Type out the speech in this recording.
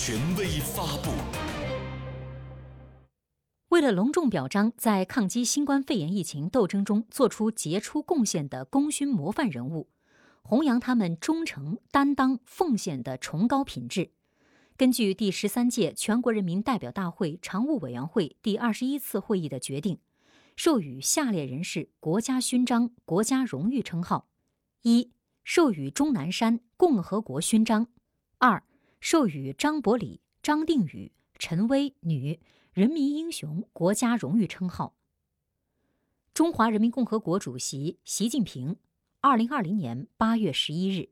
权威发布。为了隆重表彰在抗击新冠肺炎疫情斗争中做出杰出贡献的功勋模范人物，弘扬他们忠诚、担当、奉献的崇高品质，根据第十三届全国人民代表大会常务委员会第二十一次会议的决定，授予下列人士国家勋章、国家荣誉称号：一、授予钟南山共和国勋章；二、授予张伯礼、张定宇、陈薇女。人民英雄国家荣誉称号。中华人民共和国主席习近平，二零二零年八月十一日。